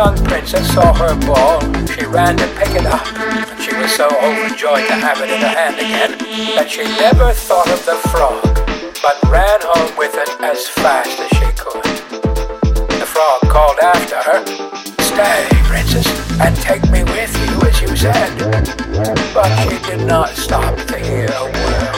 young princess saw her ball, she ran to pick it up. And she was so overjoyed to have it in her hand again that she never thought of the frog, but ran home with it as fast as she could. The frog called after her, Stay, princess, and take me with you as you said. But she did not stop to hear a word.